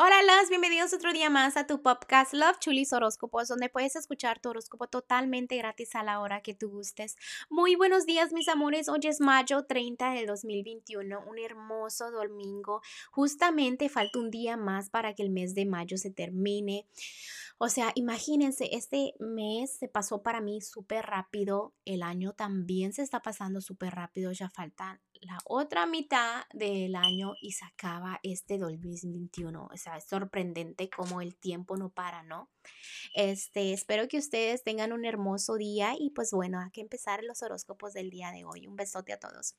Hola, las bienvenidos otro día más a tu podcast Love Chulis Horóscopos, donde puedes escuchar tu horóscopo totalmente gratis a la hora que tú gustes. Muy buenos días, mis amores. Hoy es mayo 30 del 2021, un hermoso domingo. Justamente falta un día más para que el mes de mayo se termine. O sea, imagínense, este mes se pasó para mí súper rápido, el año también se está pasando súper rápido, ya falta la otra mitad del año y se acaba este 2021. O sea, es sorprendente cómo el tiempo no para, ¿no? Este, espero que ustedes tengan un hermoso día y pues bueno, hay que empezar los horóscopos del día de hoy. Un besote a todos.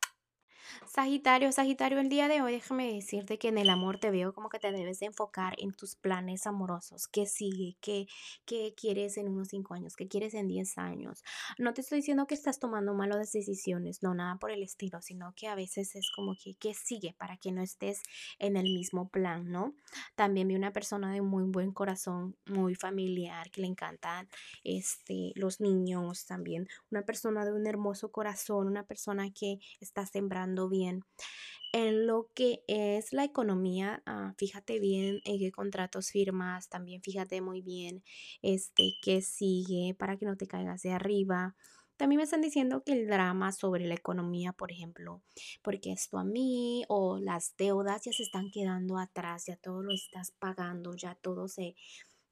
Sagitario, Sagitario, el día de hoy déjame decirte que en el amor te veo como que te debes de enfocar en tus planes amorosos. ¿Qué sigue? ¿Qué, qué quieres en unos 5 años? ¿Qué quieres en 10 años? No te estoy diciendo que estás tomando malas decisiones, no nada por el estilo, sino que a veces es como que ¿qué sigue para que no estés en el mismo plan, ¿no? También vi una persona de muy buen corazón, muy familiar, que le encantan este, los niños también. Una persona de un hermoso corazón, una persona que está sembrando bien. En lo que es la economía, ah, fíjate bien en qué contratos firmas, también fíjate muy bien este qué sigue para que no te caigas de arriba. También me están diciendo que el drama sobre la economía, por ejemplo, porque esto a mí o las deudas ya se están quedando atrás, ya todo lo estás pagando, ya todo se,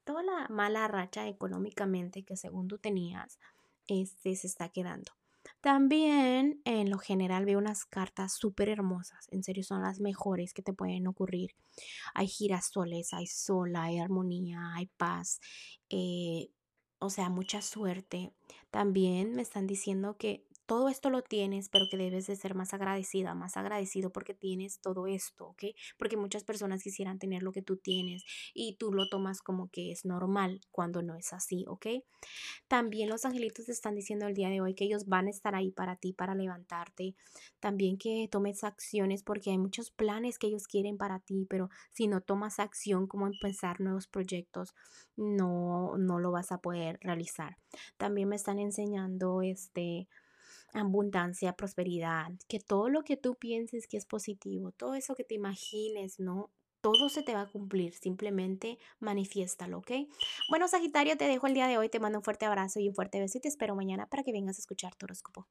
toda la mala racha económicamente que según tú tenías, este se está quedando. También en lo general veo unas cartas súper hermosas, en serio son las mejores que te pueden ocurrir. Hay girasoles, hay sol, hay armonía, hay paz, eh, o sea, mucha suerte. También me están diciendo que todo esto lo tienes, pero que debes de ser más agradecida, más agradecido porque tienes todo esto, ¿ok? Porque muchas personas quisieran tener lo que tú tienes y tú lo tomas como que es normal cuando no es así, ¿ok? También los angelitos te están diciendo el día de hoy que ellos van a estar ahí para ti, para levantarte. También que tomes acciones porque hay muchos planes que ellos quieren para ti, pero si no tomas acción como empezar nuevos proyectos, no, no lo vas a poder realizar. También me están enseñando este abundancia, prosperidad, que todo lo que tú pienses que es positivo, todo eso que te imagines, ¿no? Todo se te va a cumplir, simplemente manifiéstalo, ¿ok? Bueno, Sagitario, te dejo el día de hoy, te mando un fuerte abrazo y un fuerte beso y te espero mañana para que vengas a escuchar tu horóscopo.